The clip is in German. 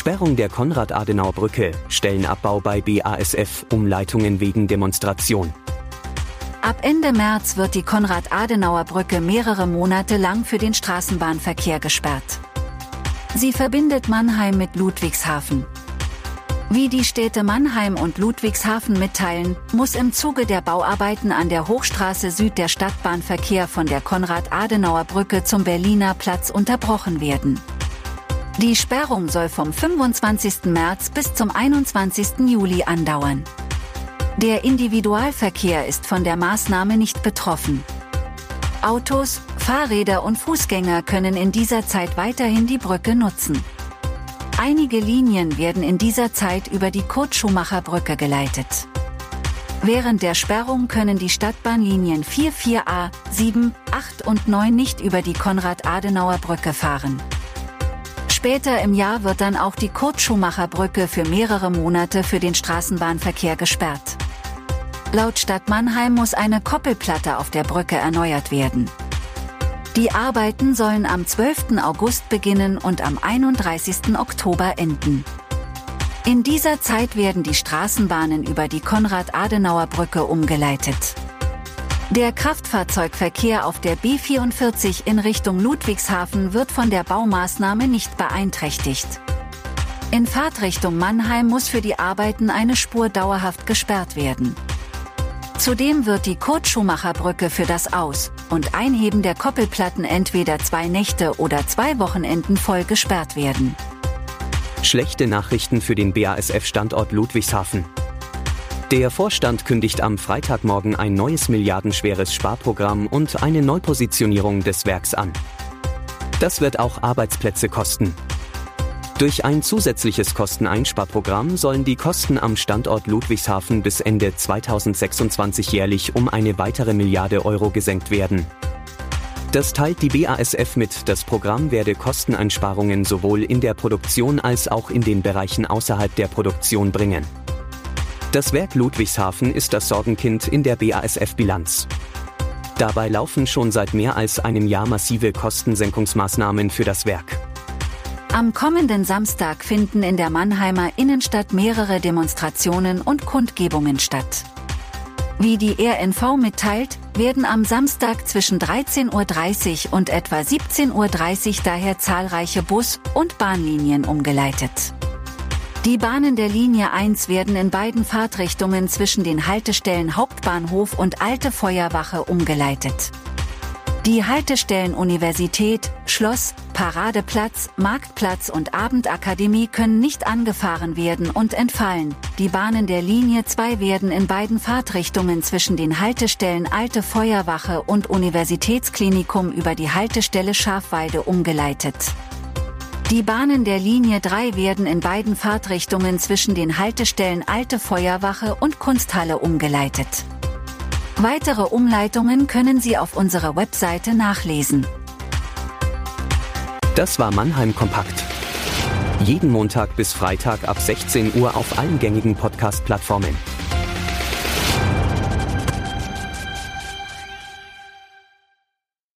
Sperrung der Konrad-Adenauer-Brücke, Stellenabbau bei BASF, Umleitungen wegen Demonstration. Ab Ende März wird die Konrad-Adenauer-Brücke mehrere Monate lang für den Straßenbahnverkehr gesperrt. Sie verbindet Mannheim mit Ludwigshafen. Wie die Städte Mannheim und Ludwigshafen mitteilen, muss im Zuge der Bauarbeiten an der Hochstraße Süd der Stadtbahnverkehr von der Konrad-Adenauer-Brücke zum Berliner Platz unterbrochen werden. Die Sperrung soll vom 25. März bis zum 21. Juli andauern. Der Individualverkehr ist von der Maßnahme nicht betroffen. Autos, Fahrräder und Fußgänger können in dieser Zeit weiterhin die Brücke nutzen. Einige Linien werden in dieser Zeit über die Kurt-Schumacher-Brücke geleitet. Während der Sperrung können die Stadtbahnlinien 4, 4a, 7, 8 und 9 nicht über die Konrad-Adenauer-Brücke fahren. Später im Jahr wird dann auch die Kurt-Schumacher-Brücke für mehrere Monate für den Straßenbahnverkehr gesperrt. Laut Stadt Mannheim muss eine Koppelplatte auf der Brücke erneuert werden. Die Arbeiten sollen am 12. August beginnen und am 31. Oktober enden. In dieser Zeit werden die Straßenbahnen über die Konrad-Adenauer-Brücke umgeleitet. Der Kraftfahrzeugverkehr auf der B44 in Richtung Ludwigshafen wird von der Baumaßnahme nicht beeinträchtigt. In Fahrtrichtung Mannheim muss für die Arbeiten eine Spur dauerhaft gesperrt werden. Zudem wird die Kurt-Schumacher-Brücke für das Aus- und Einheben der Koppelplatten entweder zwei Nächte oder zwei Wochenenden voll gesperrt werden. Schlechte Nachrichten für den BASF-Standort Ludwigshafen. Der Vorstand kündigt am Freitagmorgen ein neues milliardenschweres Sparprogramm und eine Neupositionierung des Werks an. Das wird auch Arbeitsplätze kosten. Durch ein zusätzliches Kosteneinsparprogramm sollen die Kosten am Standort Ludwigshafen bis Ende 2026 jährlich um eine weitere Milliarde Euro gesenkt werden. Das teilt die BASF mit, das Programm werde Kosteneinsparungen sowohl in der Produktion als auch in den Bereichen außerhalb der Produktion bringen. Das Werk Ludwigshafen ist das Sorgenkind in der BASF-Bilanz. Dabei laufen schon seit mehr als einem Jahr massive Kostensenkungsmaßnahmen für das Werk. Am kommenden Samstag finden in der Mannheimer Innenstadt mehrere Demonstrationen und Kundgebungen statt. Wie die RNV mitteilt, werden am Samstag zwischen 13.30 Uhr und etwa 17.30 Uhr daher zahlreiche Bus- und Bahnlinien umgeleitet. Die Bahnen der Linie 1 werden in beiden Fahrtrichtungen zwischen den Haltestellen Hauptbahnhof und Alte Feuerwache umgeleitet. Die Haltestellen Universität, Schloss, Paradeplatz, Marktplatz und Abendakademie können nicht angefahren werden und entfallen. Die Bahnen der Linie 2 werden in beiden Fahrtrichtungen zwischen den Haltestellen Alte Feuerwache und Universitätsklinikum über die Haltestelle Schafweide umgeleitet. Die Bahnen der Linie 3 werden in beiden Fahrtrichtungen zwischen den Haltestellen Alte Feuerwache und Kunsthalle umgeleitet. Weitere Umleitungen können Sie auf unserer Webseite nachlesen. Das war Mannheim Kompakt. Jeden Montag bis Freitag ab 16 Uhr auf allen gängigen Podcast-Plattformen.